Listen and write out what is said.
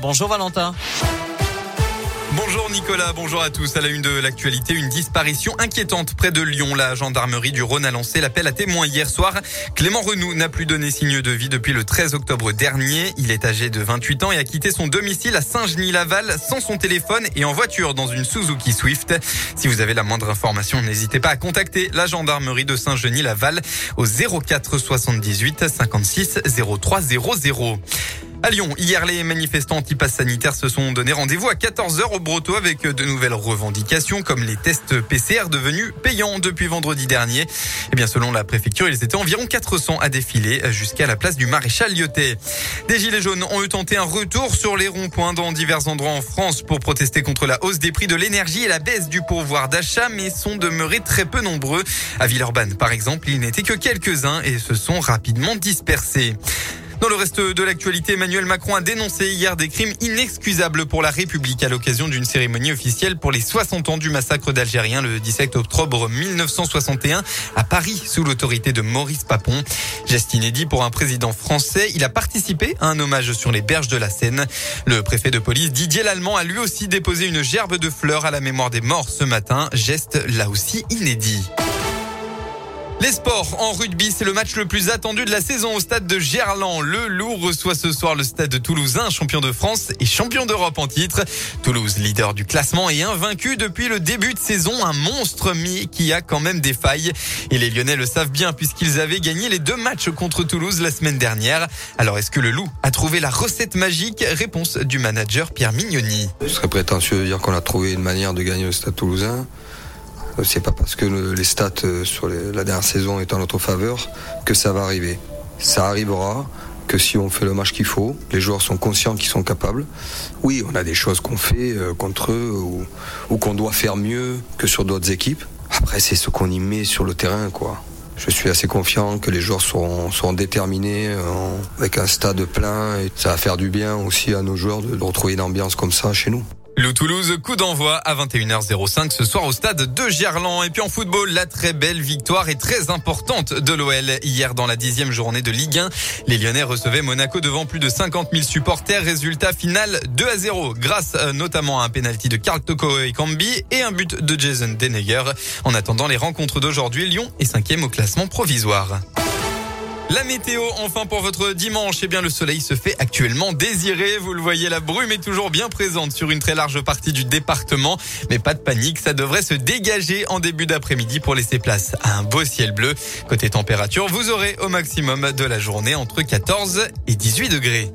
Bonjour Valentin. Bonjour Nicolas, bonjour à tous. À la une de l'actualité, une disparition inquiétante près de Lyon. La gendarmerie du Rhône a lancé l'appel à témoins hier soir. Clément Renou n'a plus donné signe de vie depuis le 13 octobre dernier. Il est âgé de 28 ans et a quitté son domicile à Saint-Genis-Laval sans son téléphone et en voiture dans une Suzuki Swift. Si vous avez la moindre information, n'hésitez pas à contacter la gendarmerie de Saint-Genis-Laval au 04 78 56 03 00. À Lyon, hier, les manifestants anti-pass sanitaires se sont donné rendez-vous à 14h au Broto avec de nouvelles revendications comme les tests PCR devenus payants depuis vendredi dernier. Eh bien, selon la préfecture, ils étaient environ 400 à défiler jusqu'à la place du maréchal Lyoté. Des gilets jaunes ont eu tenté un retour sur les ronds-points dans divers endroits en France pour protester contre la hausse des prix de l'énergie et la baisse du pouvoir d'achat, mais sont demeurés très peu nombreux. À Villeurbanne, par exemple, il n'était que quelques-uns et se sont rapidement dispersés. Dans le reste de l'actualité, Emmanuel Macron a dénoncé hier des crimes inexcusables pour la République à l'occasion d'une cérémonie officielle pour les 60 ans du massacre d'Algériens le 17 octobre 1961 à Paris sous l'autorité de Maurice Papon. Geste inédit pour un président français. Il a participé à un hommage sur les berges de la Seine. Le préfet de police Didier Lallemand a lui aussi déposé une gerbe de fleurs à la mémoire des morts ce matin. Geste là aussi inédit. Les sports en rugby, c'est le match le plus attendu de la saison au stade de Gerland. Le Loup reçoit ce soir le stade de Toulousain, champion de France et champion d'Europe en titre. Toulouse, leader du classement et invaincu depuis le début de saison, un monstre mais qui a quand même des failles. Et les Lyonnais le savent bien puisqu'ils avaient gagné les deux matchs contre Toulouse la semaine dernière. Alors est-ce que le Loup a trouvé la recette magique? Réponse du manager Pierre Mignoni. Je serais prétentieux de dire qu'on a trouvé une manière de gagner le stade toulousain. Euh, c'est pas parce que les stats euh, sur la dernière saison est en notre faveur que ça va arriver. Ça arrivera que si on fait le match qu'il faut, les joueurs sont conscients qu'ils sont capables. Oui, on a des choses qu'on fait euh, contre eux ou, qu'on doit faire mieux que sur d'autres équipes. Après, c'est ce qu'on y met sur le terrain, quoi. Je suis assez confiant que les joueurs seront, déterminés avec un stade plein et ça va faire du bien aussi à nos joueurs de retrouver une ambiance comme ça chez nous. Le Toulouse, coup d'envoi à 21h05 ce soir au stade de Gerland. Et puis en football, la très belle victoire et très importante de l'OL hier dans la dixième journée de Ligue 1. Les Lyonnais recevaient Monaco devant plus de 50 000 supporters. Résultat final 2 à 0 grâce euh, notamment à un penalty de Karl Toko et Cambi et un but de Jason Denegger. En attendant les rencontres d'aujourd'hui, Lyon est cinquième au classement provisoire. La météo, enfin pour votre dimanche, eh bien le soleil se fait actuellement désirer. Vous le voyez, la brume est toujours bien présente sur une très large partie du département. Mais pas de panique, ça devrait se dégager en début d'après-midi pour laisser place à un beau ciel bleu. Côté température, vous aurez au maximum de la journée entre 14 et 18 degrés.